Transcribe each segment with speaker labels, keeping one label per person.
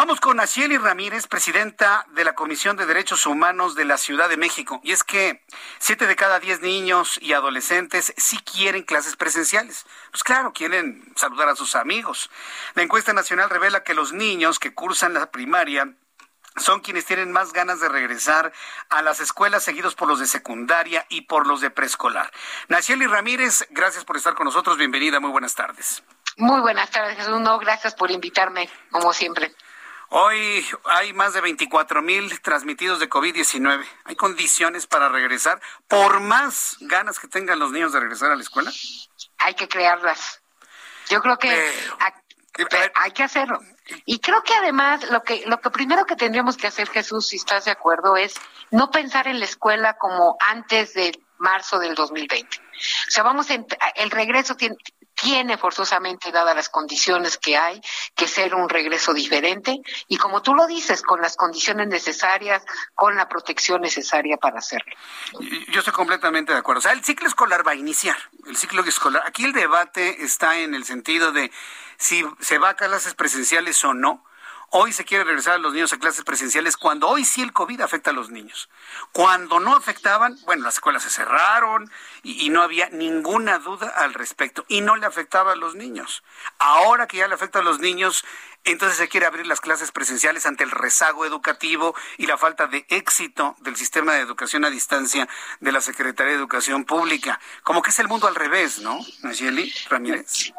Speaker 1: Vamos con Asieli Ramírez, presidenta de la Comisión de Derechos Humanos de la Ciudad de México. Y es que siete de cada diez niños y adolescentes sí quieren clases presenciales. Pues claro, quieren saludar a sus amigos. La encuesta nacional revela que los niños que cursan la primaria son quienes tienen más ganas de regresar a las escuelas, seguidos por los de secundaria y por los de preescolar. Nacieli Ramírez, gracias por estar con nosotros. Bienvenida, muy buenas tardes.
Speaker 2: Muy buenas tardes, Jesús. No, gracias por invitarme, como siempre.
Speaker 1: Hoy hay más de 24 mil transmitidos de COVID-19. ¿Hay condiciones para regresar? Por más ganas que tengan los niños de regresar a la escuela.
Speaker 2: Hay que crearlas. Yo creo que hay, hay que hacerlo. Y creo que además lo que lo que primero que tendríamos que hacer, Jesús, si estás de acuerdo, es no pensar en la escuela como antes de marzo del 2020. O sea, vamos en, el regreso tiene, tiene forzosamente, dadas las condiciones que hay, que ser un regreso diferente y como tú lo dices, con las condiciones necesarias, con la protección necesaria para hacerlo.
Speaker 1: Yo estoy completamente de acuerdo. O sea, el ciclo escolar va a iniciar. El ciclo escolar. Aquí el debate está en el sentido de si se va a clases presenciales o no. Hoy se quiere regresar a los niños a clases presenciales cuando hoy sí el COVID afecta a los niños. Cuando no afectaban, bueno, las escuelas se cerraron y, no había ninguna duda al respecto y no le afectaba a los niños. Ahora que ya le afecta a los niños, entonces se quiere abrir las clases presenciales ante el rezago educativo y la falta de éxito del sistema de educación a distancia de la Secretaría de Educación Pública. Como que es el mundo al revés, ¿no, Nayeli Ramírez?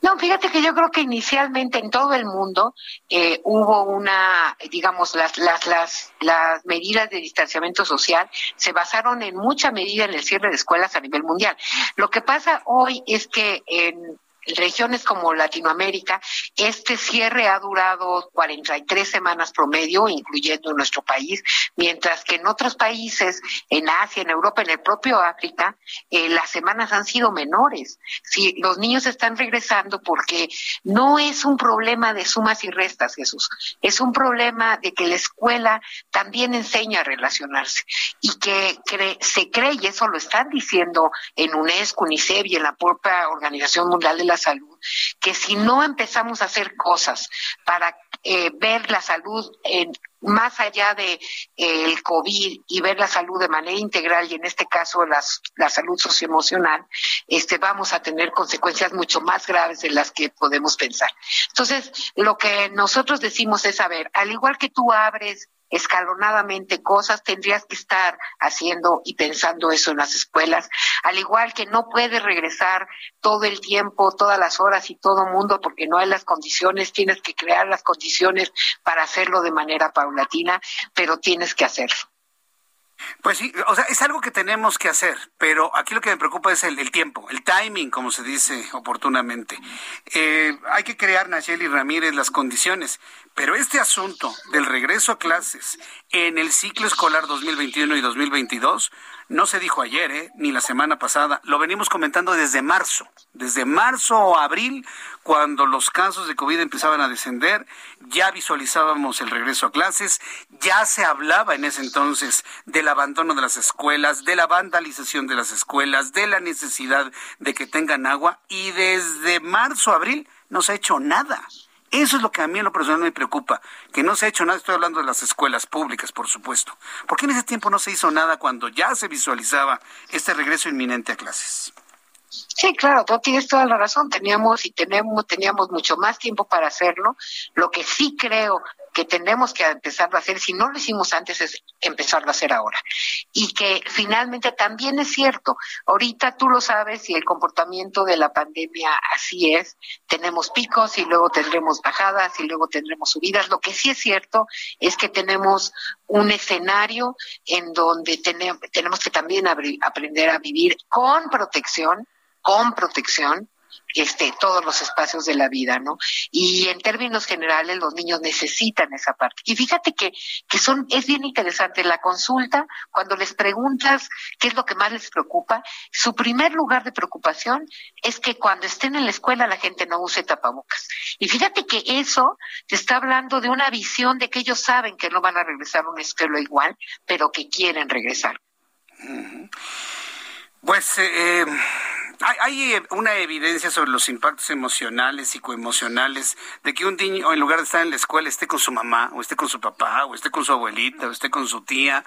Speaker 2: No, fíjate que yo creo que inicialmente en todo el mundo eh, hubo una, digamos, las, las, las, las medidas de distanciamiento social se basaron en mucha medida en el cierre de escuelas a nivel mundial. Lo que pasa hoy es que en regiones como Latinoamérica, este cierre ha durado 43 semanas promedio, incluyendo nuestro país, mientras que en otros países, en Asia, en Europa, en el propio África, eh, las semanas han sido menores. Si los niños están regresando porque no es un problema de sumas y restas, Jesús, es un problema de que la escuela también enseña a relacionarse y que se cree, y eso lo están diciendo en UNESCO, UNICEF y en la propia Organización Mundial de la salud, que si no empezamos a hacer cosas para eh, ver la salud en, más allá de eh, el COVID y ver la salud de manera integral y en este caso las, la salud socioemocional, este, vamos a tener consecuencias mucho más graves de las que podemos pensar. Entonces, lo que nosotros decimos es, a ver, al igual que tú abres escalonadamente cosas, tendrías que estar haciendo y pensando eso en las escuelas, al igual que no puedes regresar todo el tiempo, todas las horas y todo mundo porque no hay las condiciones, tienes que crear las condiciones para hacerlo de manera paulatina, pero tienes que hacerlo.
Speaker 1: Pues sí, o sea, es algo que tenemos que hacer, pero aquí lo que me preocupa es el, tiempo, el timing, como se dice oportunamente. Eh, hay que crear, Nacheli Ramírez, las condiciones, pero este asunto del regreso a clases en el ciclo escolar 2021 y 2022 no se dijo ayer, ¿eh? ni la semana pasada. Lo venimos comentando desde marzo. Desde marzo o abril, cuando los casos de COVID empezaban a descender, ya visualizábamos el regreso a clases, ya se hablaba en ese entonces del abandono de las escuelas, de la vandalización de las escuelas, de la necesidad de que tengan agua, y desde marzo, abril, no se ha hecho nada. Eso es lo que a mí en lo personal me preocupa, que no se ha hecho nada, estoy hablando de las escuelas públicas, por supuesto. ¿Por qué en ese tiempo no se hizo nada cuando ya se visualizaba este regreso inminente a clases?
Speaker 2: Sí, claro, tú tienes toda la razón. Teníamos y tenemos, teníamos mucho más tiempo para hacerlo. Lo que sí creo que tenemos que empezar a hacer, si no lo hicimos antes, es empezarlo a hacer ahora. Y que finalmente también es cierto, ahorita tú lo sabes y el comportamiento de la pandemia así es, tenemos picos y luego tendremos bajadas y luego tendremos subidas. Lo que sí es cierto es que tenemos un escenario en donde tenemos que también aprender a vivir con protección, con protección, este, todos los espacios de la vida, ¿no? Y en términos generales, los niños necesitan esa parte. Y fíjate que, que son, es bien interesante la consulta, cuando les preguntas qué es lo que más les preocupa, su primer lugar de preocupación es que cuando estén en la escuela la gente no use tapabocas. Y fíjate que eso te está hablando de una visión de que ellos saben que no van a regresar a una escuela igual, pero que quieren regresar.
Speaker 1: Pues eh, hay, eh, una evidencia sobre los impactos emocionales, psicoemocionales, de que un niño, en lugar de estar en la escuela, esté con su mamá, o esté con su papá, o esté con su abuelita, o esté con su tía,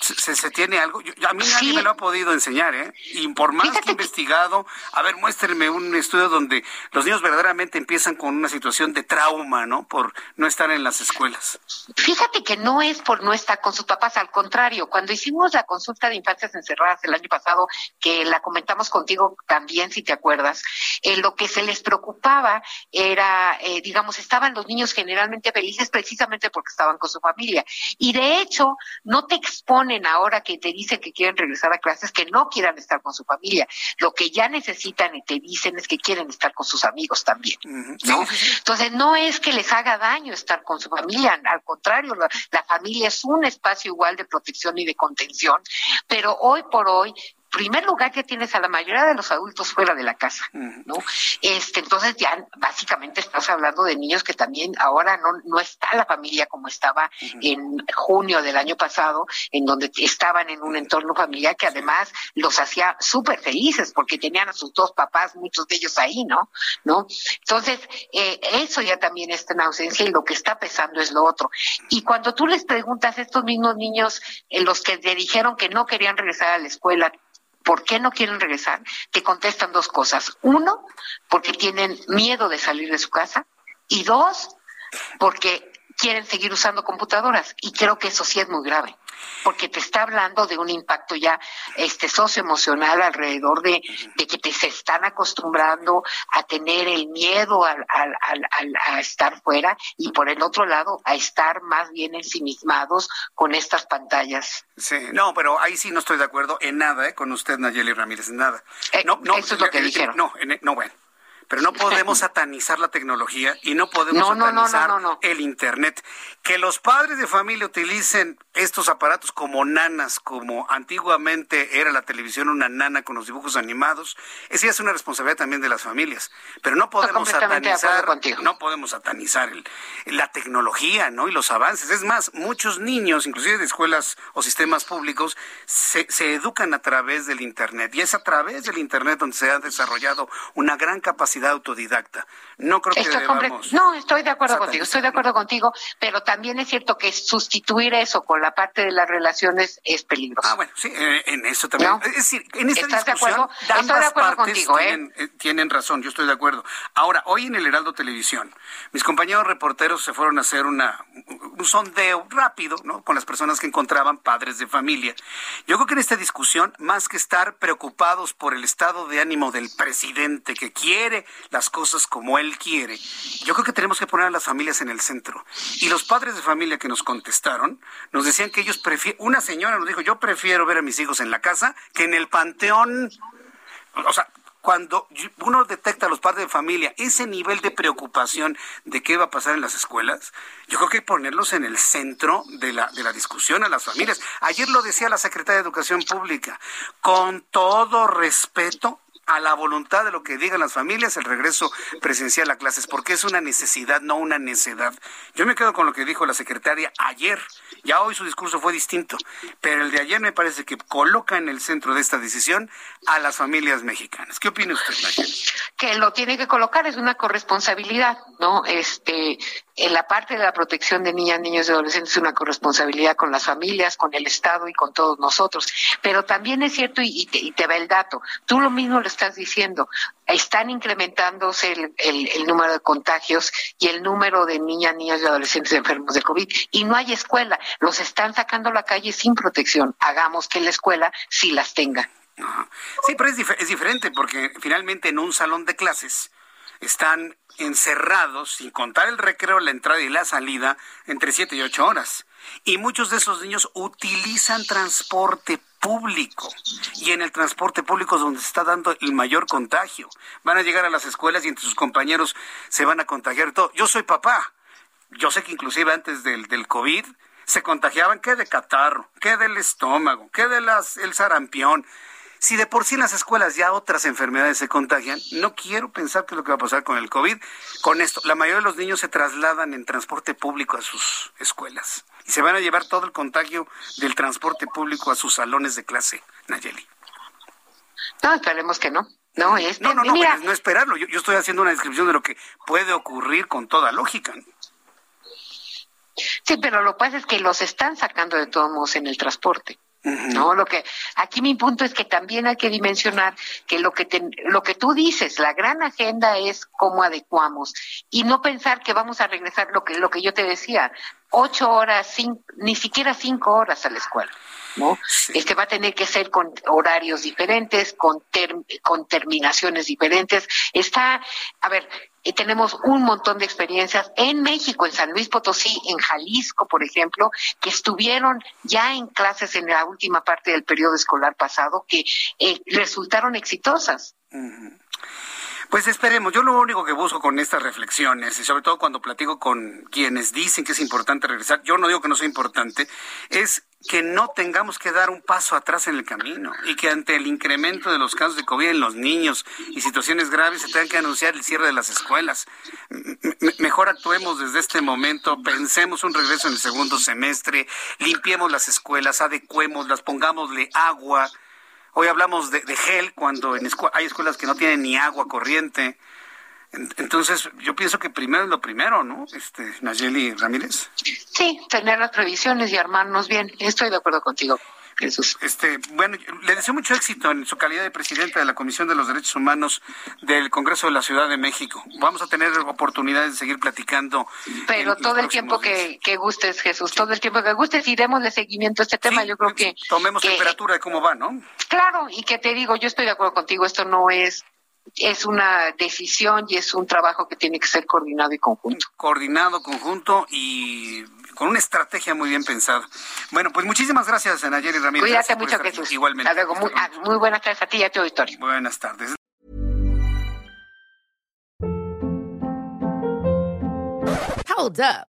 Speaker 1: ¿Se, se tiene algo? a mí nadie me lo ha podido enseñar, ¿eh? Y por más que he investigado, a ver, muéstrenme un estudio donde los niños verdaderamente empiezan con una situación de trauma, ¿no? Por no estar en las escuelas.
Speaker 2: Fíjate que no es por no estar con sus papás, al contrario, cuando hicimos la consulta de infancias encerradas el año pasado, que la comentamos contigo también, si te acuerdas, eh, lo que se les preocupaba era, eh, digamos, estaban los niños generalmente felices precisamente porque estaban con su familia. Y de hecho, no te exponen ahora que te dicen que quieren regresar a clases que no quieran estar con su familia. Lo que ya necesitan y te dicen es que quieren estar con sus amigos también, ¿no? Entonces no es que les haga daño estar con su familia, al contrario, la familia es un espacio igual de protección y de contención, pero hoy por hoy primer lugar ya tienes a la mayoría de los adultos fuera de la casa, ¿no? Este, entonces ya básicamente estás hablando de niños que también ahora no, no está la familia como estaba en junio del año pasado, en donde estaban en un entorno familiar que además los hacía súper felices porque tenían a sus dos papás, muchos de ellos ahí, ¿no? ¿No? Entonces, eh, eso ya también está en ausencia y lo que está pesando es lo otro. Y cuando tú les preguntas a estos mismos niños, en los que te dijeron que no querían regresar a la escuela, ¿Por qué no quieren regresar? Te contestan dos cosas. Uno, porque tienen miedo de salir de su casa. Y dos, porque quieren seguir usando computadoras. Y creo que eso sí es muy grave porque te está hablando de un impacto ya este socioemocional alrededor de, que te se están acostumbrando a tener el miedo al, a estar fuera y por el otro lado a estar más bien ensimismados con estas pantallas.
Speaker 1: Sí, no, pero ahí sí no estoy de acuerdo en nada ¿eh? con usted, Nayeli Ramírez, en nada.
Speaker 2: Eh, no, no, eso es lo que dijeron.
Speaker 1: No, no, bueno pero no podemos satanizar la tecnología y no podemos satanizar el Internet. Que los padres de familia utilicen estos aparatos como nanas, como antiguamente era la televisión una nana con los dibujos animados, esa es una responsabilidad también de las familias. Pero no podemos satanizar, no podemos satanizar la tecnología, ¿no? Y los avances. Es más, muchos niños, inclusive de escuelas o sistemas públicos, se, se educan a través del Internet y es a través del Internet donde se ha desarrollado una gran capacidad autodidacta. No creo que
Speaker 2: No, estoy de acuerdo contigo, estoy de acuerdo contigo, pero también es cierto que sustituir eso con la parte de las relaciones es peligroso.
Speaker 1: Ah, bueno, sí, eh, en eso también. Es decir, en esta
Speaker 2: ¿Estás
Speaker 1: discusión,
Speaker 2: de acuerdo? Estoy de acuerdo contigo,
Speaker 1: ¿eh? ¿eh? tienen, razón, yo estoy de acuerdo. Ahora, hoy en el Heraldo Televisión, mis compañeros reporteros se fueron a hacer una, un sondeo rápido, ¿no? Con las personas que encontraban padres de familia. Yo creo que en esta discusión, más que estar preocupados por el estado de ánimo del presidente que quiere las cosas como él quiere, yo creo que tenemos que poner a las familias en el centro. Y los padres de familia que nos contestaron nos decían que ellos prefieren, una señora nos dijo, yo prefiero ver a mis hijos en la casa que en el panteón. O sea, cuando uno detecta a los padres de familia ese nivel de preocupación de qué va a pasar en las escuelas, yo creo que hay que ponerlos en el centro de la, de la discusión a las familias. Ayer lo decía la secretaria de Educación Pública, con todo respeto a la voluntad de lo que digan las familias el regreso presencial a clases, porque es una necesidad, no una necedad. Yo me quedo con lo que dijo la secretaria ayer. Ya hoy su discurso fue distinto, pero el de ayer me parece que coloca en el centro de esta decisión a las familias mexicanas. ¿Qué opina usted, Nayeli?
Speaker 2: Que lo tiene que colocar es una corresponsabilidad, ¿no? Este, en la parte de la protección de niñas, niños y adolescentes es una corresponsabilidad con las familias, con el Estado y con todos nosotros. Pero también es cierto, y te, y te va el dato, tú lo mismo lo estás diciendo, están incrementándose el, el, número de contagios y el número de niñas, niños y adolescentes enfermos de COVID. Y no hay escuela, los están sacando a la calle sin protección. Hagamos que la escuela sí las tenga.
Speaker 1: Sí, pero es, es diferente porque finalmente en un salón de clases están encerrados, sin contar el recreo, la entrada y la salida, entre siete y ocho horas. Y muchos de esos niños utilizan transporte público. Y en el transporte público es donde se está dando el mayor contagio. Van a llegar a las escuelas y entre sus compañeros se van a contagiar todo. Yo soy papá. Yo sé que inclusive antes del, del COVID se contagiaban que de catarro, que del estómago, que de las, el sarampión. Si de por sí en las escuelas ya otras enfermedades se contagian, no quiero pensar qué es lo que va a pasar con el COVID. Con esto, la mayoría de los niños se trasladan en transporte público a sus escuelas y se van a llevar todo el contagio del transporte público a sus salones de clase, Nayeli.
Speaker 2: No, esperemos que no. No, este,
Speaker 1: no, no, no, no esperarlo. Yo, yo, estoy haciendo una descripción de lo que puede ocurrir con toda lógica.
Speaker 2: Sí, pero lo que pasa es que los están sacando de todos modos en el transporte. No, lo que aquí mi punto es que también hay que dimensionar que lo que lo que tú dices, la gran agenda es cómo adecuamos y no pensar que vamos a regresar lo que lo que yo te decía, ocho horas, ni siquiera cinco horas a la escuela. ¿no? Este va a tener que ser con horarios diferentes, con, con terminaciones diferentes. Está, a ver, y tenemos un montón de experiencias en México, en San Luis Potosí, en Jalisco, por ejemplo, que estuvieron ya en clases en la última parte del periodo escolar pasado, que eh, resultaron exitosas.
Speaker 1: Pues esperemos, yo lo único que busco con estas reflexiones, y sobre todo cuando platico con quienes dicen que es importante regresar, yo no digo que no sea importante, es que no tengamos que dar un paso atrás en el camino y que ante el incremento de los casos de COVID en los niños y situaciones graves se tenga que anunciar el cierre de las escuelas. mejor actuemos desde este momento, pensemos un regreso en el segundo semestre, limpiemos las escuelas, adecuémoslas, pongámosle agua, Hoy hablamos de, gel cuando en hay escuelas que no tienen ni agua corriente. Entonces, yo pienso que primero es lo primero, ¿no? Este, Nayeli Ramírez.
Speaker 2: Sí, tener las previsiones y armarnos bien. Estoy de acuerdo contigo. Jesús.
Speaker 1: Este, bueno, le deseo mucho éxito en su calidad de presidenta de la Comisión de los Derechos Humanos del Congreso de la Ciudad de México. Vamos a tener oportunidades de seguir platicando.
Speaker 2: Pero todo el tiempo que, que, gustes, Jesús, todo el tiempo que gustes y de seguimiento a este tema. yo creo que.
Speaker 1: Tomemos temperatura de cómo va, ¿no?
Speaker 2: Claro, y que te digo, yo estoy de acuerdo contigo, esto no es es una decisión y es un trabajo que tiene que ser coordinado y conjunto.
Speaker 1: Coordinado, conjunto y con una estrategia muy bien pensada. Bueno, pues muchísimas gracias, Nayeli Ramírez.
Speaker 2: Cuídate mucho, Jesús.
Speaker 1: Igualmente.
Speaker 2: Muy, ah, muy, buenas tardes a ti y a tu auditorio.
Speaker 1: Buenas tardes.
Speaker 3: Hold up.